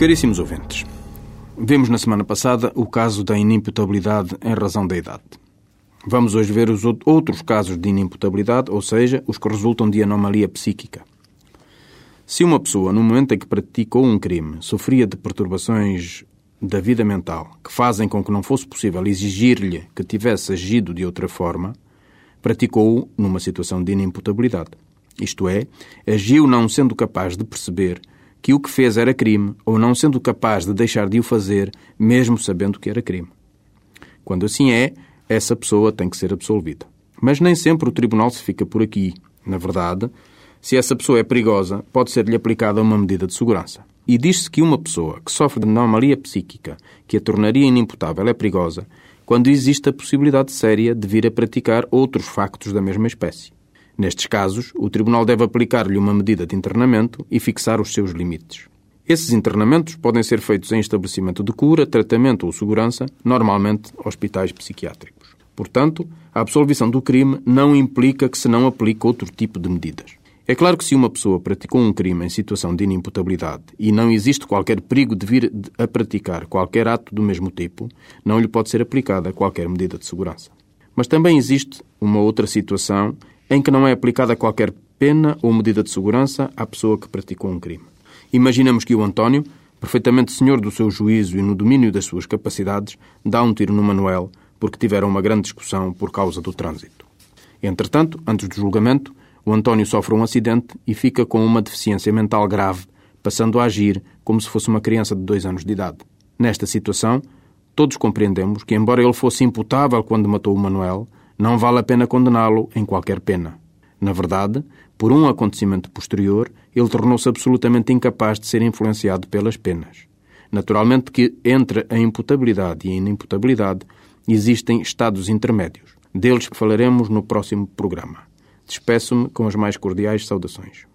Caríssimos ouvintes, vimos na semana passada o caso da inimputabilidade em razão da idade. Vamos hoje ver os outros casos de inimputabilidade, ou seja, os que resultam de anomalia psíquica. Se uma pessoa, no momento em que praticou um crime, sofria de perturbações da vida mental que fazem com que não fosse possível exigir-lhe que tivesse agido de outra forma, praticou-o numa situação de inimputabilidade. Isto é, agiu não sendo capaz de perceber que o que fez era crime ou não sendo capaz de deixar de o fazer, mesmo sabendo que era crime. Quando assim é, essa pessoa tem que ser absolvida. Mas nem sempre o tribunal se fica por aqui. Na verdade, se essa pessoa é perigosa, pode ser-lhe aplicada uma medida de segurança. E diz-se que uma pessoa que sofre de anomalia psíquica que a tornaria inimputável é perigosa quando existe a possibilidade séria de vir a praticar outros factos da mesma espécie. Nestes casos, o Tribunal deve aplicar-lhe uma medida de internamento e fixar os seus limites. Esses internamentos podem ser feitos em estabelecimento de cura, tratamento ou segurança, normalmente hospitais psiquiátricos. Portanto, a absolvição do crime não implica que se não aplique outro tipo de medidas. É claro que se uma pessoa praticou um crime em situação de inimputabilidade e não existe qualquer perigo de vir a praticar qualquer ato do mesmo tipo, não lhe pode ser aplicada qualquer medida de segurança. Mas também existe uma outra situação em que não é aplicada qualquer pena ou medida de segurança à pessoa que praticou um crime. Imaginamos que o António, perfeitamente senhor do seu juízo e no domínio das suas capacidades, dá um tiro no Manuel porque tiveram uma grande discussão por causa do trânsito. Entretanto, antes do julgamento, o António sofre um acidente e fica com uma deficiência mental grave, passando a agir como se fosse uma criança de dois anos de idade. Nesta situação, todos compreendemos que, embora ele fosse imputável quando matou o Manuel, não vale a pena condená-lo em qualquer pena. Na verdade, por um acontecimento posterior, ele tornou-se absolutamente incapaz de ser influenciado pelas penas. Naturalmente que entre a imputabilidade e a inimputabilidade existem estados intermédios. Deles falaremos no próximo programa. Despeço-me com as mais cordiais saudações.